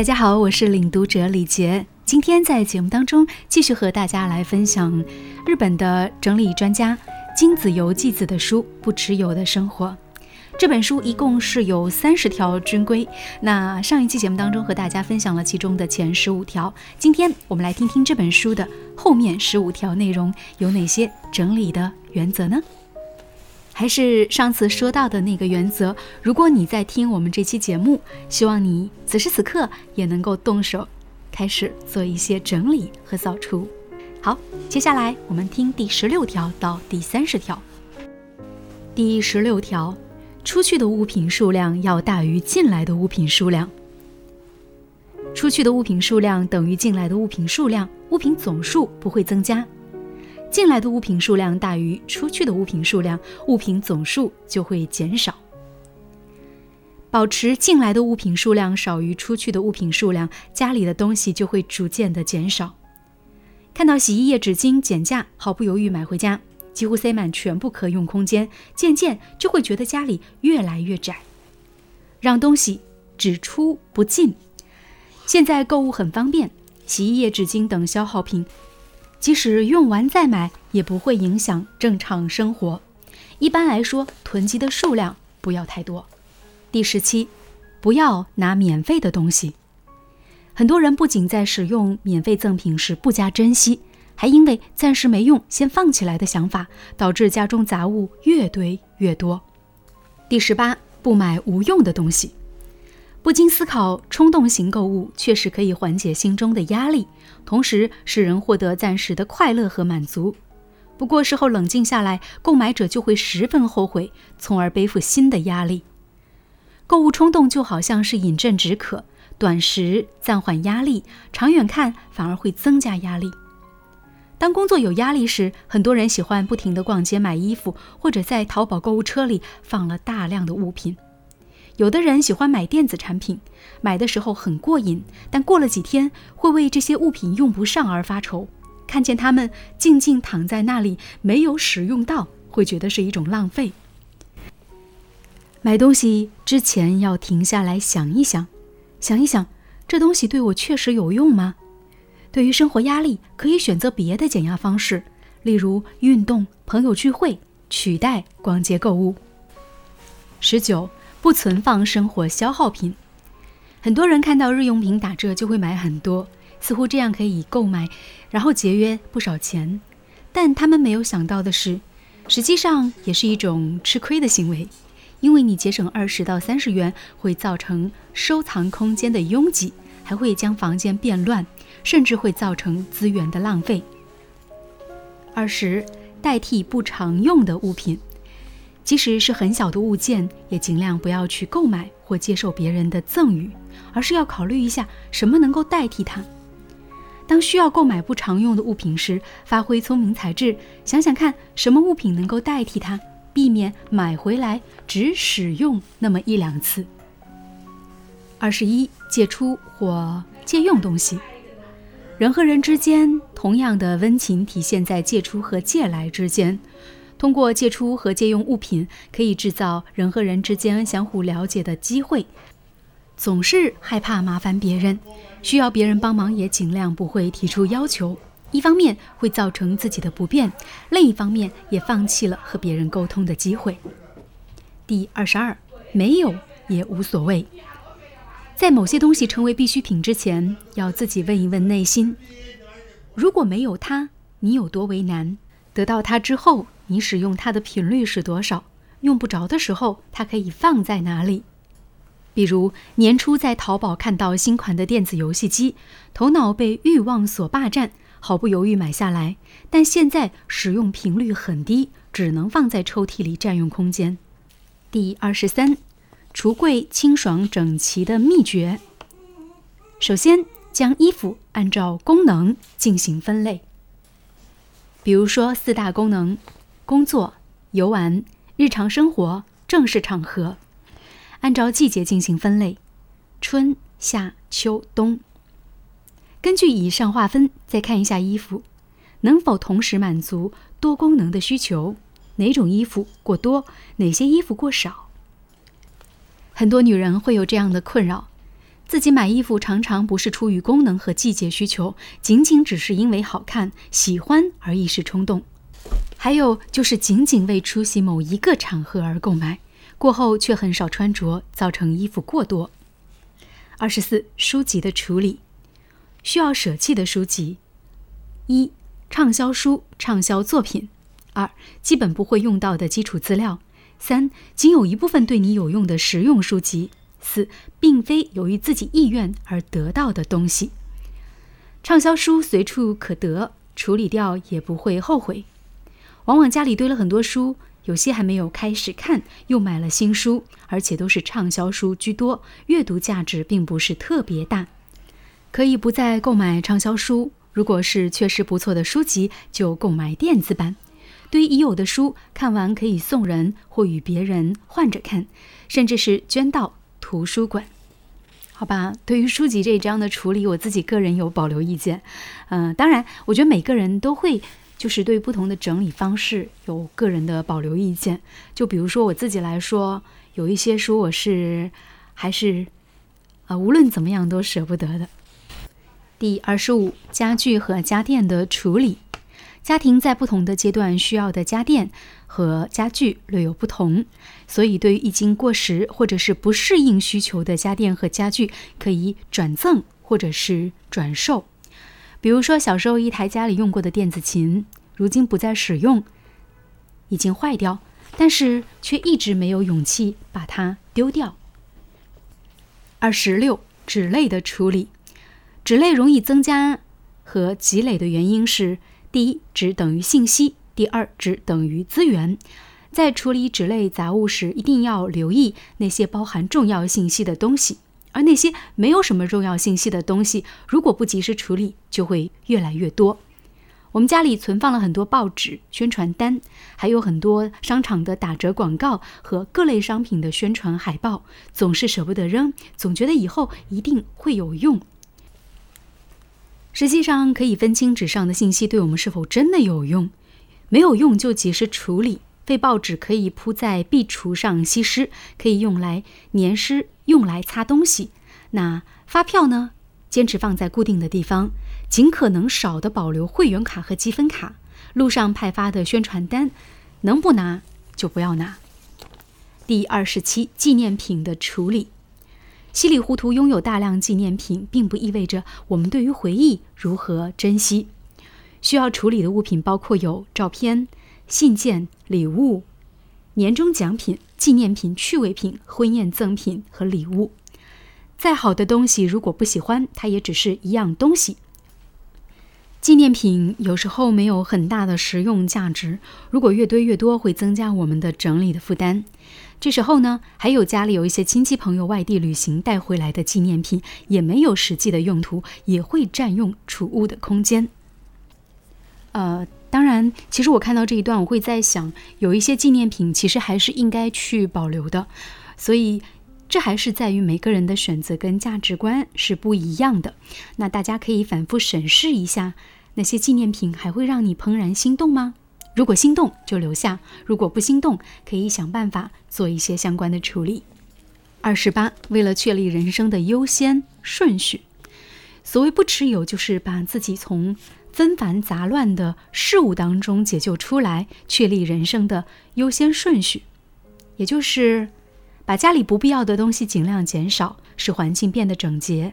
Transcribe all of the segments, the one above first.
大家好，我是领读者李杰。今天在节目当中继续和大家来分享日本的整理专家金子由纪子的书《不持有的生活》。这本书一共是有三十条军规。那上一期节目当中和大家分享了其中的前十五条，今天我们来听听这本书的后面十五条内容有哪些整理的原则呢？还是上次说到的那个原则，如果你在听我们这期节目，希望你此时此刻也能够动手，开始做一些整理和扫除。好，接下来我们听第十六条到第三十条。第十六条，出去的物品数量要大于进来的物品数量。出去的物品数量等于进来的物品数量，物品总数不会增加。进来的物品数量大于出去的物品数量，物品总数就会减少。保持进来的物品数量少于出去的物品数量，家里的东西就会逐渐的减少。看到洗衣液、纸巾减价，毫不犹豫买回家，几乎塞满全部可用空间，渐渐就会觉得家里越来越窄。让东西只出不进。现在购物很方便，洗衣液、纸巾等消耗品。即使用完再买，也不会影响正常生活。一般来说，囤积的数量不要太多。第十七，不要拿免费的东西。很多人不仅在使用免费赠品时不加珍惜，还因为暂时没用先放起来的想法，导致家中杂物越堆越多。第十八，不买无用的东西。不经思考，冲动型购物确实可以缓解心中的压力，同时使人获得暂时的快乐和满足。不过事后冷静下来，购买者就会十分后悔，从而背负新的压力。购物冲动就好像是饮鸩止渴，短时暂缓压力，长远看反而会增加压力。当工作有压力时，很多人喜欢不停地逛街买衣服，或者在淘宝购物车里放了大量的物品。有的人喜欢买电子产品，买的时候很过瘾，但过了几天会为这些物品用不上而发愁。看见它们静静躺在那里，没有使用到，会觉得是一种浪费。买东西之前要停下来想一想，想一想，这东西对我确实有用吗？对于生活压力，可以选择别的减压方式，例如运动、朋友聚会，取代逛街购物。十九。不存放生活消耗品，很多人看到日用品打折就会买很多，似乎这样可以购买，然后节约不少钱。但他们没有想到的是，实际上也是一种吃亏的行为，因为你节省二十到三十元，会造成收藏空间的拥挤，还会将房间变乱，甚至会造成资源的浪费。二十，代替不常用的物品。即使是很小的物件，也尽量不要去购买或接受别人的赠与，而是要考虑一下什么能够代替它。当需要购买不常用的物品时，发挥聪明才智，想想看什么物品能够代替它，避免买回来只使用那么一两次。二十一，借出或借用东西。人和人之间，同样的温情体现在借出和借来之间。通过借出和借用物品，可以制造人和人之间相互了解的机会。总是害怕麻烦别人，需要别人帮忙也尽量不会提出要求。一方面会造成自己的不便，另一方面也放弃了和别人沟通的机会。第二十二，没有也无所谓。在某些东西成为必需品之前，要自己问一问内心：如果没有它，你有多为难？得到它之后。你使用它的频率是多少？用不着的时候，它可以放在哪里？比如年初在淘宝看到新款的电子游戏机，头脑被欲望所霸占，毫不犹豫买下来。但现在使用频率很低，只能放在抽屉里占用空间。第二十三，橱柜清爽整齐的秘诀。首先，将衣服按照功能进行分类。比如说四大功能。工作、游玩、日常生活、正式场合，按照季节进行分类：春夏秋冬。根据以上划分，再看一下衣服能否同时满足多功能的需求，哪种衣服过多，哪些衣服过少。很多女人会有这样的困扰：自己买衣服常常不是出于功能和季节需求，仅仅只是因为好看、喜欢而一时冲动；还有就是仅仅为出席某一个场合而购买，过后却很少穿着，造成衣服过多。二十四、书籍的处理，需要舍弃的书籍：一、畅销书、畅销作品；二、基本不会用到的基础资料；三、仅有一部分对你有用的实用书籍。四，并非由于自己意愿而得到的东西。畅销书随处可得，处理掉也不会后悔。往往家里堆了很多书，有些还没有开始看，又买了新书，而且都是畅销书居多，阅读价值并不是特别大。可以不再购买畅销书，如果是确实不错的书籍，就购买电子版。对于已有的书，看完可以送人或与别人换着看，甚至是捐到。图书馆，好吧。对于书籍这一章的处理，我自己个人有保留意见。嗯，当然，我觉得每个人都会就是对不同的整理方式有个人的保留意见。就比如说我自己来说，有一些书我是还是啊，无论怎么样都舍不得的。第二十五，家具和家电的处理。家庭在不同的阶段需要的家电和家具略有不同，所以对于已经过时或者是不适应需求的家电和家具，可以转赠或者是转售。比如说，小时候一台家里用过的电子琴，如今不再使用，已经坏掉，但是却一直没有勇气把它丢掉。二十六，纸类的处理，纸类容易增加和积累的原因是。第一，纸等于信息；第二，纸等于资源。在处理纸类杂物时，一定要留意那些包含重要信息的东西，而那些没有什么重要信息的东西，如果不及时处理，就会越来越多。我们家里存放了很多报纸、宣传单，还有很多商场的打折广告和各类商品的宣传海报，总是舍不得扔，总觉得以后一定会有用。实际上可以分清纸上的信息对我们是否真的有用，没有用就及时处理。废报纸可以铺在壁橱上吸湿，可以用来粘湿，用来擦东西。那发票呢？坚持放在固定的地方，尽可能少的保留会员卡和积分卡。路上派发的宣传单，能不拿就不要拿。第二十七，纪念品的处理。稀里糊涂拥有大量纪念品，并不意味着我们对于回忆如何珍惜。需要处理的物品包括有照片、信件、礼物、年终奖品、纪念品、趣味品、婚宴赠品和礼物。再好的东西，如果不喜欢，它也只是一样东西。纪念品有时候没有很大的实用价值，如果越堆越多，会增加我们的整理的负担。这时候呢，还有家里有一些亲戚朋友外地旅行带回来的纪念品，也没有实际的用途，也会占用储物的空间。呃，当然，其实我看到这一段，我会在想，有一些纪念品其实还是应该去保留的。所以，这还是在于每个人的选择跟价值观是不一样的。那大家可以反复审视一下，那些纪念品还会让你怦然心动吗？如果心动就留下，如果不心动，可以想办法做一些相关的处理。二十八，为了确立人生的优先顺序，所谓不持有，就是把自己从纷繁杂乱的事物当中解救出来，确立人生的优先顺序，也就是把家里不必要的东西尽量减少，使环境变得整洁。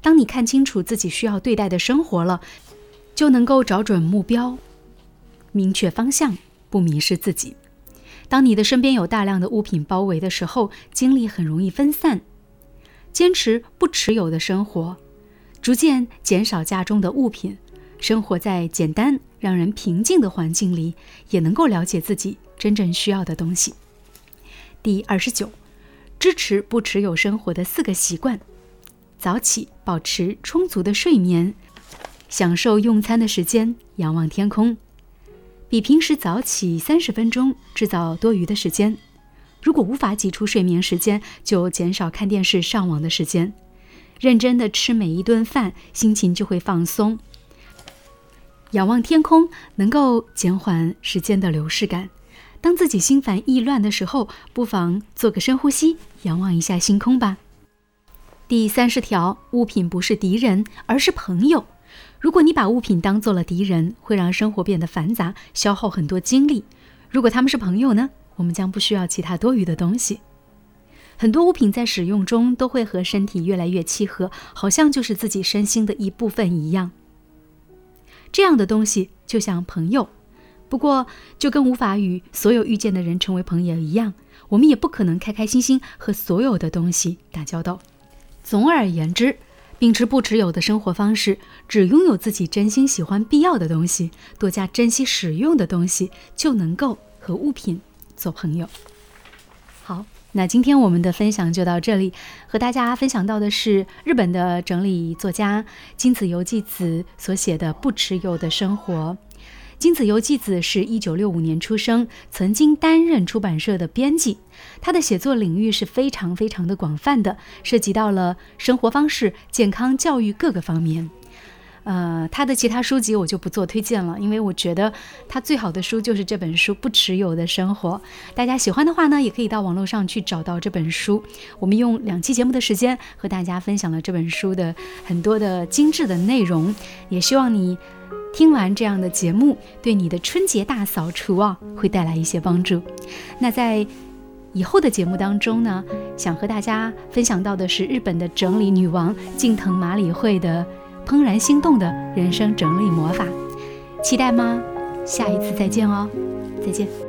当你看清楚自己需要对待的生活了，就能够找准目标。明确方向，不迷失自己。当你的身边有大量的物品包围的时候，精力很容易分散。坚持不持有的生活，逐渐减少家中的物品，生活在简单、让人平静的环境里，也能够了解自己真正需要的东西。第二十九，支持不持有生活的四个习惯：早起，保持充足的睡眠，享受用餐的时间，仰望天空。比平时早起三十分钟，制造多余的时间。如果无法挤出睡眠时间，就减少看电视、上网的时间。认真的吃每一顿饭，心情就会放松。仰望天空，能够减缓时间的流逝感。当自己心烦意乱的时候，不妨做个深呼吸，仰望一下星空吧。第三十条，物品不是敌人，而是朋友。如果你把物品当做了敌人，会让生活变得繁杂，消耗很多精力。如果他们是朋友呢？我们将不需要其他多余的东西。很多物品在使用中都会和身体越来越契合，好像就是自己身心的一部分一样。这样的东西就像朋友，不过就跟无法与所有遇见的人成为朋友一样，我们也不可能开开心心和所有的东西打交道。总而言之，秉持不持有的生活方式，只拥有自己真心喜欢、必要的东西，多加珍惜使用的东西，就能够和物品做朋友。那今天我们的分享就到这里，和大家分享到的是日本的整理作家金子由纪子所写的《不持有的生活》。金子由纪子是一九六五年出生，曾经担任出版社的编辑。他的写作领域是非常非常的广泛的，涉及到了生活方式、健康、教育各个方面。呃，他的其他书籍我就不做推荐了，因为我觉得他最好的书就是这本书《不持有的生活》。大家喜欢的话呢，也可以到网络上去找到这本书。我们用两期节目的时间和大家分享了这本书的很多的精致的内容，也希望你听完这样的节目，对你的春节大扫除啊会带来一些帮助。那在以后的节目当中呢，想和大家分享到的是日本的整理女王近藤麻里惠的。怦然心动的人生整理魔法，期待吗？下一次再见哦，再见。